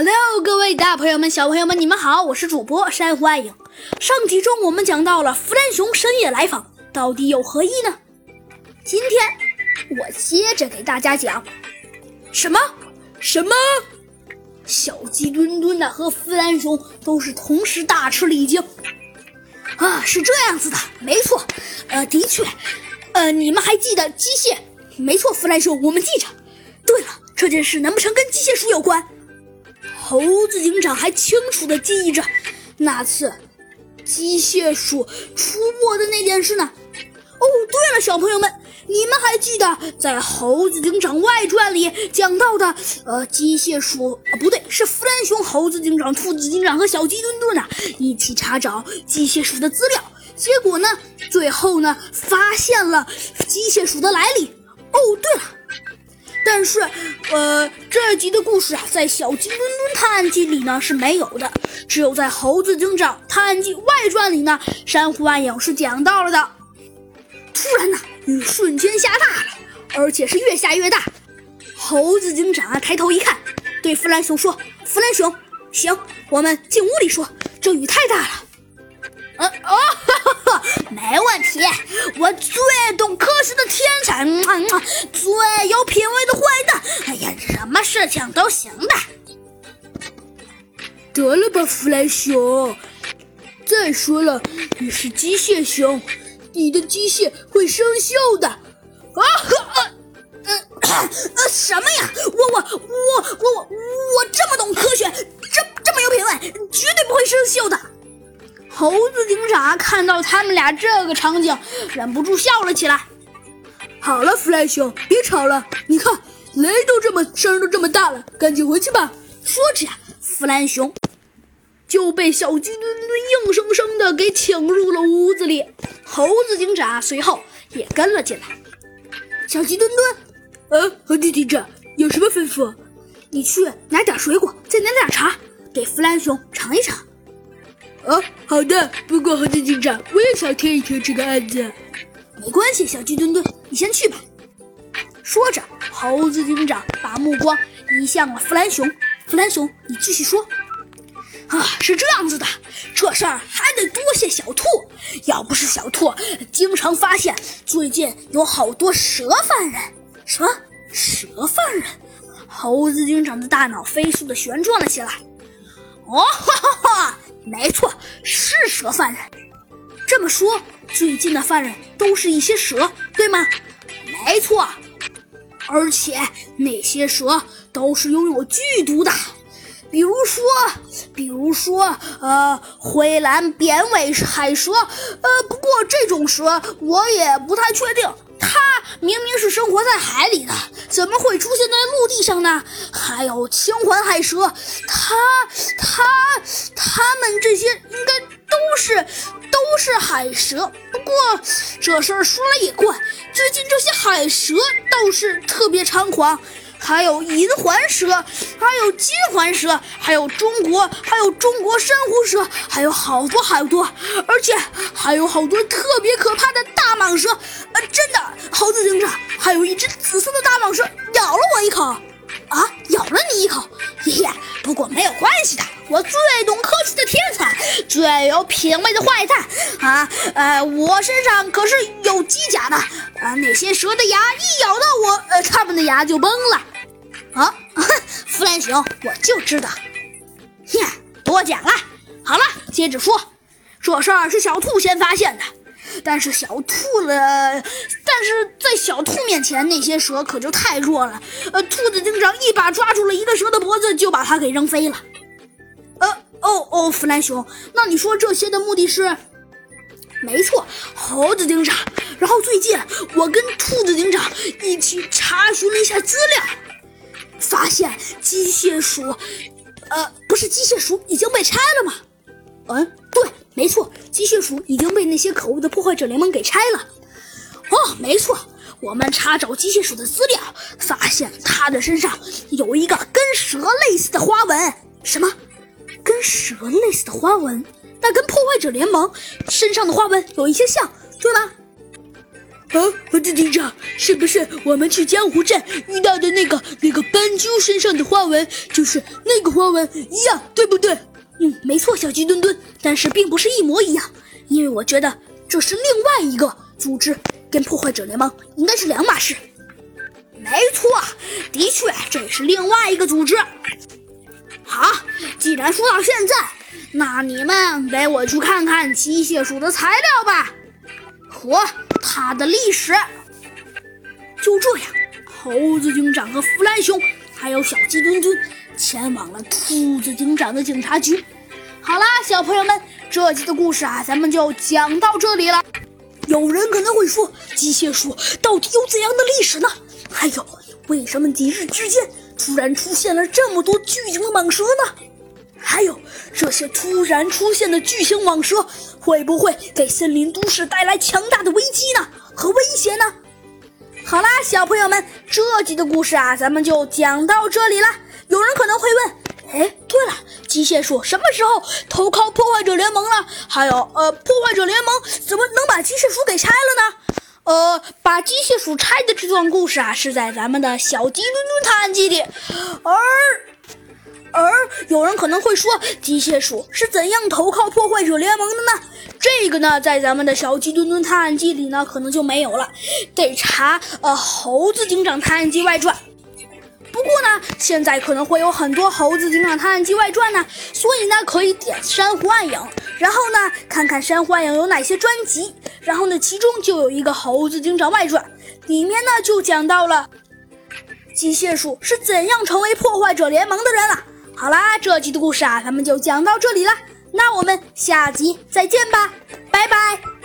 Hello，各位大朋友们、小朋友们，你们好，我是主播珊瑚暗影。上集中我们讲到了弗兰熊深夜来访，到底有何意呢？今天我接着给大家讲，什么什么？小鸡墩墩呢和弗兰熊都是同时大吃了一惊。啊，是这样子的，没错，呃，的确，呃，你们还记得机械？没错，弗兰熊，我们记着。对了，这件事难不成跟机械鼠有关？猴子警长还清楚地记忆着那次机械鼠出没的那件事呢。哦，对了，小朋友们，你们还记得在《猴子警长外传》里讲到的，呃，机械鼠啊，不对，是弗兰熊、猴子警长、兔子警长和小鸡墩墩啊一起查找机械鼠的资料，结果呢，最后呢，发现了机械鼠的来历。哦，对了。但是，呃，这集的故事啊，在《小鸡墩墩探案记》里呢是没有的，只有在《猴子警长探案记外传》里呢，珊瑚暗影是讲到了的。突然呢，雨瞬间下大了，而且是越下越大。猴子警长啊，抬头一看，对弗兰熊说：“弗兰熊，行，我们进屋里说，这雨太大了。”呃哦，没问题，我最懂科学的天才，最有品味的坏蛋，哎呀，什么事情都行的。得了吧，弗兰熊。再说了，你是机械熊，你的机械会生锈的。啊哈，呃呃，什么呀？我我我我我我这么懂科学，这这么有品味，绝对不会生锈的。猴子警长看到他们俩这个场景，忍不住笑了起来。好了，弗兰熊，别吵了。你看，雷都这么声都这么大了，赶紧回去吧。说着呀，弗兰熊就被小鸡墩墩硬生生的给请入了屋子里。猴子警长随后也跟了进来。小鸡墩墩，呃，猴子警长有什么吩咐？你去拿点水果，再拿点茶，给弗兰熊尝一尝。哦，好的。不过猴子警长，我也想听一听这个案子。没关系，小鸡墩墩，你先去吧。说着，猴子警长把目光移向了弗兰熊。弗兰熊，你继续说。啊，是这样子的，这事儿还得多谢小兔。要不是小兔经常发现最近有好多蛇犯人，什么蛇犯人？猴子警长的大脑飞速的旋转了起来。哦。没错，是蛇犯人。这么说，最近的犯人都是一些蛇，对吗？没错，而且那些蛇都是拥有剧毒的，比如说，比如说，呃，灰蓝扁尾海蛇。呃，不过这种蛇我也不太确定。它明明是生活在海里的，怎么会出现在陆地上呢？还有青环海蛇，它、它、它们这些应该都是都是海蛇。不过这事儿说来也怪，最近这些海蛇倒是特别猖狂。还有银环蛇，还有金环蛇，还有中国，还有中国珊瑚蛇，还有好多好多，而且还有好多特别可怕的大蟒蛇。真的，猴子警长，还有一只紫色的大蟒蛇咬了我一口。啊，咬了你一口，嘿嘿。不过没有关系的，我最懂科技的天才，最有品味的坏蛋。啊，呃，我身上可是有机甲的。啊，那些蛇的牙一咬到我，呃，他们的牙就崩了。啊，弗兰熊，我就知道。哼，多讲了。好了，接着说，这事儿是小兔先发现的，但是小兔了，但是在小兔面前，那些蛇可就太弱了。呃，兔子警长一把抓住了一个蛇的脖子，就把它给扔飞了。呃，哦哦，弗兰熊，那你说这些的目的是？没错，猴子警长。然后最近我跟兔子警长一起查询了一下资料。发现机械鼠，呃，不是机械鼠已经被拆了吗？嗯，对，没错，机械鼠已经被那些可恶的破坏者联盟给拆了。哦，没错，我们查找机械鼠的资料，发现它的身上有一个跟蛇类似的花纹。什么？跟蛇类似的花纹？那跟破坏者联盟身上的花纹有一些像，对吗？啊，猴子警长，是不是我们去江湖镇遇到的那个那个斑鸠身上的花纹，就是那个花纹一样，对不对？嗯，没错，小鸡墩墩，但是并不是一模一样，因为我觉得这是另外一个组织，跟破坏者联盟应该是两码事。没错，的确，这也是另外一个组织。好，既然说到现在，那你们带我去看看机械鼠的材料吧，和它的历史。就这样，猴子警长和弗兰熊还有小鸡墩墩前往了兔子警长的警察局。好啦，小朋友们，这集的故事啊，咱们就讲到这里了。有人可能会说，机械鼠到底有怎样的历史呢？还有，为什么几日之间突然出现了这么多巨型的蟒蛇呢？还有，这些突然出现的巨型蟒蛇会不会给森林都市带来强大的危机呢？和威胁呢？好啦，小朋友们，这集的故事啊，咱们就讲到这里了。有人可能会问，哎，对了，机械鼠什么时候投靠破坏者联盟了？还有，呃，破坏者联盟怎么能把机械鼠给拆了呢？呃，把机械鼠拆的这段故事啊，是在咱们的小鸡墩墩探案记里。而而有人可能会说，机械鼠是怎样投靠破坏者联盟的呢？这个呢，在咱们的小鸡墩墩探案记里呢，可能就没有了，得查呃《猴子警长探案记外传》。不过呢，现在可能会有很多《猴子警长探案记外传》呢，所以呢，可以点珊瑚暗影，然后呢，看看珊瑚暗影有哪些专辑，然后呢，其中就有一个《猴子警长外传》，里面呢就讲到了机械鼠是怎样成为破坏者联盟的人了。好啦，这集的故事啊，咱们就讲到这里了，那我们下集再见吧，拜拜。